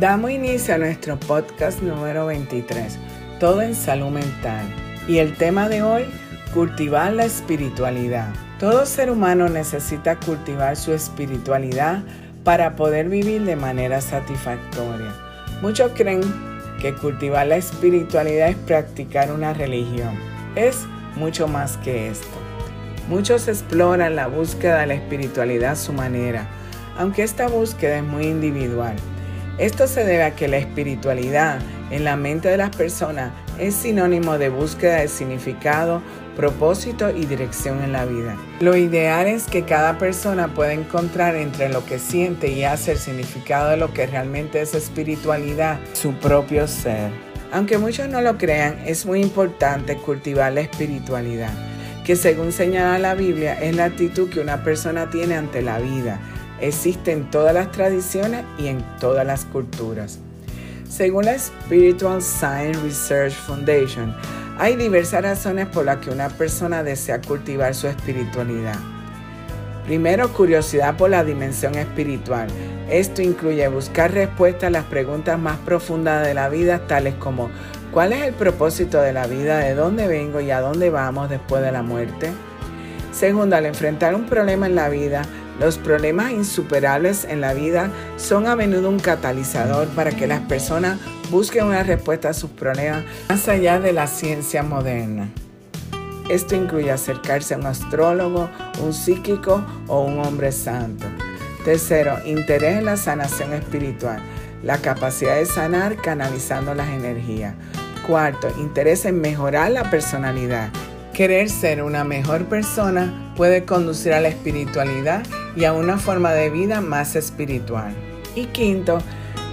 Damos inicio a nuestro podcast número 23, Todo en Salud Mental. Y el tema de hoy, cultivar la espiritualidad. Todo ser humano necesita cultivar su espiritualidad para poder vivir de manera satisfactoria. Muchos creen que cultivar la espiritualidad es practicar una religión. Es mucho más que esto. Muchos exploran la búsqueda de la espiritualidad a su manera, aunque esta búsqueda es muy individual. Esto se debe a que la espiritualidad en la mente de las personas es sinónimo de búsqueda de significado, propósito y dirección en la vida. Lo ideal es que cada persona pueda encontrar entre lo que siente y hace el significado de lo que realmente es espiritualidad, su propio ser. Aunque muchos no lo crean, es muy importante cultivar la espiritualidad, que según señala la Biblia es la actitud que una persona tiene ante la vida existe en todas las tradiciones y en todas las culturas. Según la Spiritual Science Research Foundation, hay diversas razones por las que una persona desea cultivar su espiritualidad. Primero, curiosidad por la dimensión espiritual. Esto incluye buscar respuestas a las preguntas más profundas de la vida, tales como ¿cuál es el propósito de la vida? ¿De dónde vengo y a dónde vamos después de la muerte? Segundo, al enfrentar un problema en la vida, los problemas insuperables en la vida son a menudo un catalizador para que las personas busquen una respuesta a sus problemas más allá de la ciencia moderna. Esto incluye acercarse a un astrólogo, un psíquico o un hombre santo. Tercero, interés en la sanación espiritual, la capacidad de sanar canalizando las energías. Cuarto, interés en mejorar la personalidad. Querer ser una mejor persona puede conducir a la espiritualidad y a una forma de vida más espiritual. Y quinto,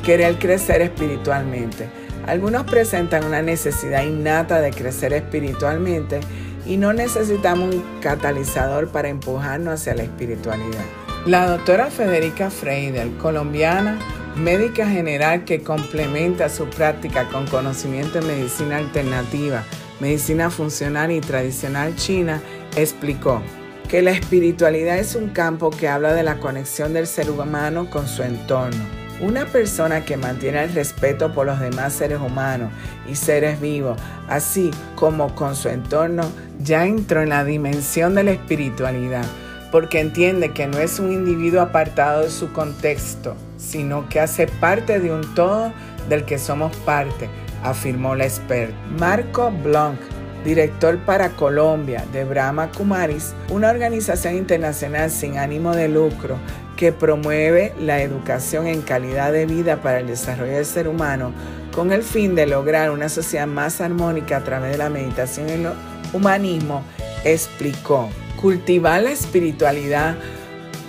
querer crecer espiritualmente. Algunos presentan una necesidad innata de crecer espiritualmente y no necesitamos un catalizador para empujarnos hacia la espiritualidad. La doctora Federica Freidel, colombiana, médica general que complementa su práctica con conocimiento en medicina alternativa, medicina funcional y tradicional china, explicó, que la espiritualidad es un campo que habla de la conexión del ser humano con su entorno. Una persona que mantiene el respeto por los demás seres humanos y seres vivos, así como con su entorno, ya entró en la dimensión de la espiritualidad, porque entiende que no es un individuo apartado de su contexto, sino que hace parte de un todo del que somos parte, afirmó la experta. Marco Blanc, director para Colombia de Brahma Kumaris, una organización internacional sin ánimo de lucro que promueve la educación en calidad de vida para el desarrollo del ser humano con el fin de lograr una sociedad más armónica a través de la meditación y el humanismo, explicó, cultivar la espiritualidad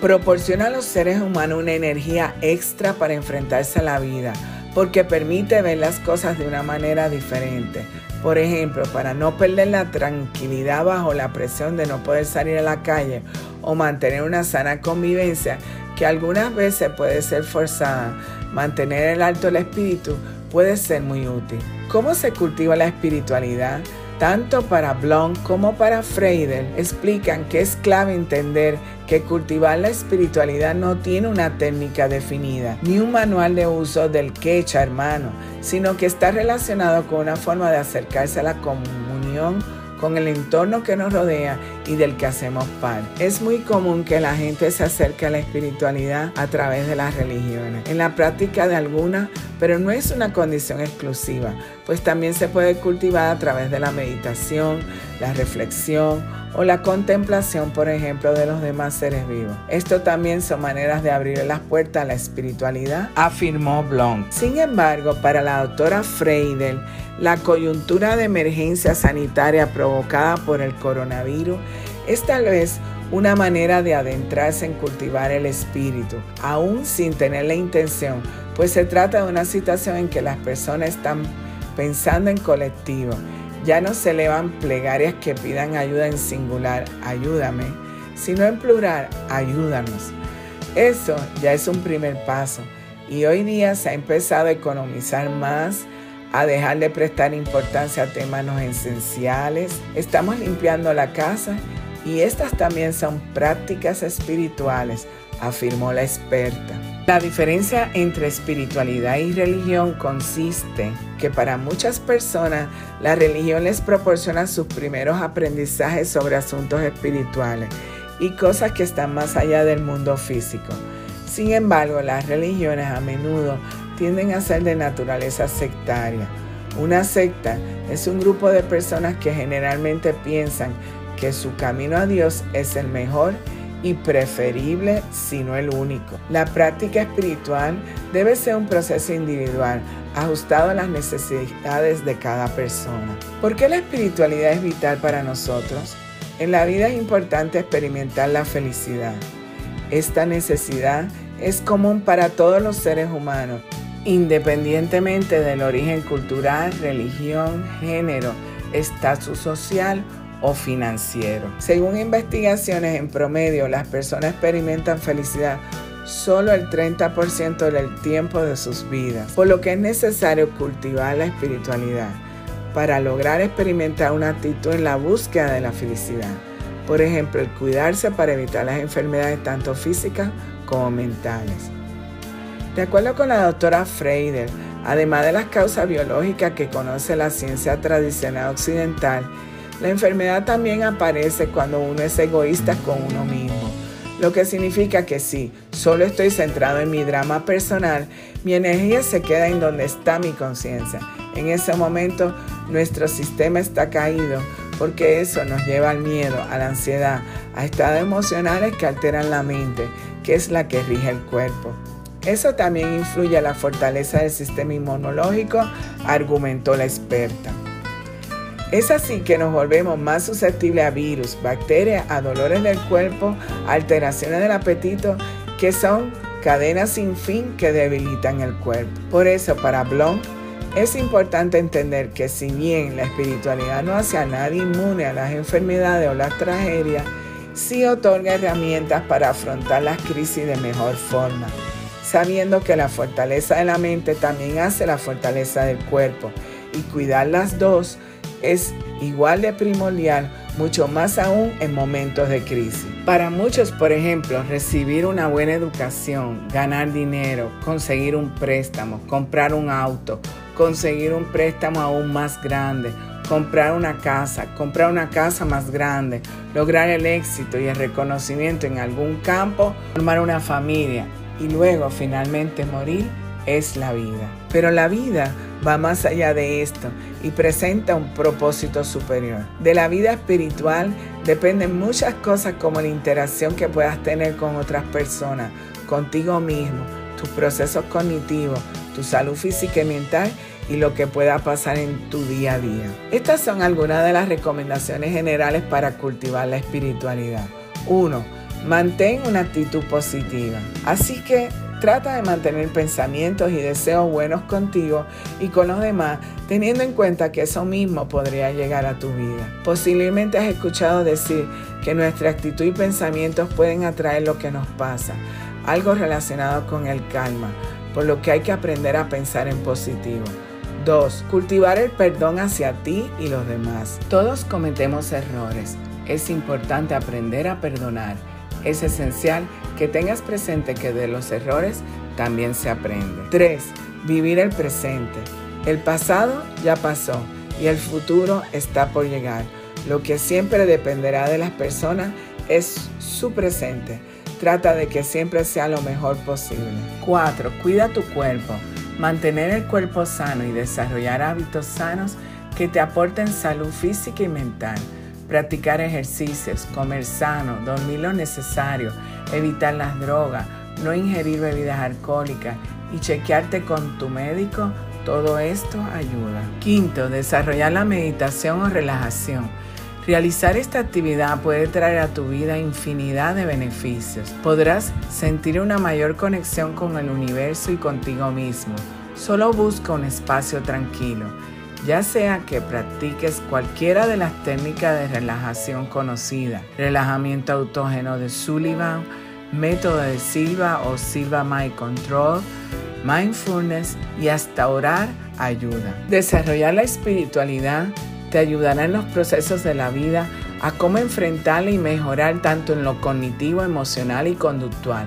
proporciona a los seres humanos una energía extra para enfrentarse a la vida, porque permite ver las cosas de una manera diferente por ejemplo, para no perder la tranquilidad bajo la presión de no poder salir a la calle o mantener una sana convivencia que algunas veces puede ser forzada, mantener el alto el espíritu puede ser muy útil. ¿Cómo se cultiva la espiritualidad? Tanto para Blanc como para Freidel explican que es clave entender que cultivar la espiritualidad no tiene una técnica definida, ni un manual de uso del quecha, hermano, sino que está relacionado con una forma de acercarse a la comunión con el entorno que nos rodea y del que hacemos parte. Es muy común que la gente se acerque a la espiritualidad a través de las religiones, en la práctica de algunas, pero no es una condición exclusiva, pues también se puede cultivar a través de la meditación, la reflexión o la contemplación, por ejemplo, de los demás seres vivos. Esto también son maneras de abrir las puertas a la espiritualidad, afirmó Blanc. Sin embargo, para la doctora Freidel, la coyuntura de emergencia sanitaria provocada por el coronavirus es tal vez una manera de adentrarse en cultivar el espíritu, aún sin tener la intención, pues se trata de una situación en que las personas están pensando en colectivo ya no se elevan plegarias que pidan ayuda en singular, ayúdame, sino en plural, ayúdanos. Eso ya es un primer paso y hoy día se ha empezado a economizar más, a dejar de prestar importancia a temas no esenciales. Estamos limpiando la casa y estas también son prácticas espirituales, afirmó la experta. La diferencia entre espiritualidad y religión consiste que para muchas personas la religión les proporciona sus primeros aprendizajes sobre asuntos espirituales y cosas que están más allá del mundo físico. Sin embargo, las religiones a menudo tienden a ser de naturaleza sectaria. Una secta es un grupo de personas que generalmente piensan que su camino a Dios es el mejor y preferible, si no el único. La práctica espiritual debe ser un proceso individual, ajustado a las necesidades de cada persona. ¿Por qué la espiritualidad es vital para nosotros? En la vida es importante experimentar la felicidad. Esta necesidad es común para todos los seres humanos, independientemente del origen cultural, religión, género, estatus social o financiero. Según investigaciones, en promedio las personas experimentan felicidad solo el 30% del tiempo de sus vidas, por lo que es necesario cultivar la espiritualidad para lograr experimentar una actitud en la búsqueda de la felicidad. Por ejemplo, el cuidarse para evitar las enfermedades tanto físicas como mentales. De acuerdo con la doctora Freider, además de las causas biológicas que conoce la ciencia tradicional occidental, la enfermedad también aparece cuando uno es egoísta con uno mismo, lo que significa que si solo estoy centrado en mi drama personal, mi energía se queda en donde está mi conciencia. En ese momento nuestro sistema está caído porque eso nos lleva al miedo, a la ansiedad, a estados emocionales que alteran la mente, que es la que rige el cuerpo. Eso también influye a la fortaleza del sistema inmunológico, argumentó la experta. Es así que nos volvemos más susceptibles a virus, bacterias, a dolores del cuerpo, alteraciones del apetito, que son cadenas sin fin que debilitan el cuerpo. Por eso, para Blom, es importante entender que si bien la espiritualidad no hace a nadie inmune a las enfermedades o las tragedias, sí otorga herramientas para afrontar las crisis de mejor forma, sabiendo que la fortaleza de la mente también hace la fortaleza del cuerpo y cuidar las dos es igual de primordial, mucho más aún en momentos de crisis. Para muchos, por ejemplo, recibir una buena educación, ganar dinero, conseguir un préstamo, comprar un auto, conseguir un préstamo aún más grande, comprar una casa, comprar una casa más grande, lograr el éxito y el reconocimiento en algún campo, formar una familia y luego finalmente morir es la vida. Pero la vida va más allá de esto y presenta un propósito superior. De la vida espiritual dependen muchas cosas como la interacción que puedas tener con otras personas, contigo mismo, tus procesos cognitivos, tu salud física y mental y lo que pueda pasar en tu día a día. Estas son algunas de las recomendaciones generales para cultivar la espiritualidad. 1. Mantén una actitud positiva. Así que Trata de mantener pensamientos y deseos buenos contigo y con los demás, teniendo en cuenta que eso mismo podría llegar a tu vida. Posiblemente has escuchado decir que nuestra actitud y pensamientos pueden atraer lo que nos pasa, algo relacionado con el calma, por lo que hay que aprender a pensar en positivo. 2. Cultivar el perdón hacia ti y los demás. Todos cometemos errores. Es importante aprender a perdonar es esencial que tengas presente que de los errores también se aprende. 3. Vivir el presente. El pasado ya pasó y el futuro está por llegar. Lo que siempre dependerá de las personas es su presente. Trata de que siempre sea lo mejor posible. 4. Cuida tu cuerpo. Mantener el cuerpo sano y desarrollar hábitos sanos que te aporten salud física y mental practicar ejercicios, comer sano, dormir lo necesario, evitar las drogas, no ingerir bebidas alcohólicas y chequearte con tu médico, todo esto ayuda. Quinto, desarrollar la meditación o relajación. Realizar esta actividad puede traer a tu vida infinidad de beneficios. Podrás sentir una mayor conexión con el universo y contigo mismo. Solo busca un espacio tranquilo ya sea que practiques cualquiera de las técnicas de relajación conocidas, relajamiento autógeno de Sullivan, método de Silva o Silva Mind Control, mindfulness y hasta orar ayuda. Desarrollar la espiritualidad te ayudará en los procesos de la vida a cómo enfrentarla y mejorar tanto en lo cognitivo, emocional y conductual.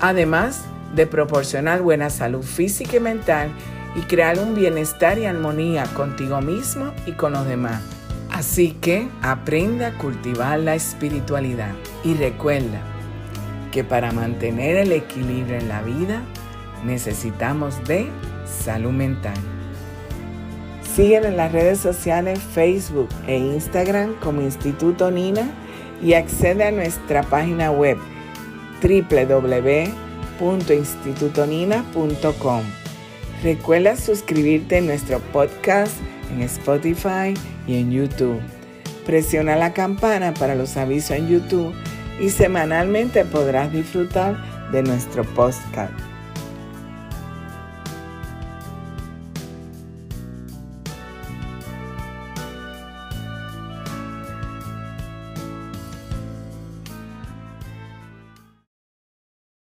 Además, de proporcionar buena salud física y mental y crear un bienestar y armonía contigo mismo y con los demás. Así que aprenda a cultivar la espiritualidad y recuerda que para mantener el equilibrio en la vida necesitamos de salud mental. Síguenos en las redes sociales Facebook e Instagram como Instituto Nina y accede a nuestra página web www.institutonina.com. Recuerda suscribirte a nuestro podcast en Spotify y en YouTube. Presiona la campana para los avisos en YouTube y semanalmente podrás disfrutar de nuestro podcast.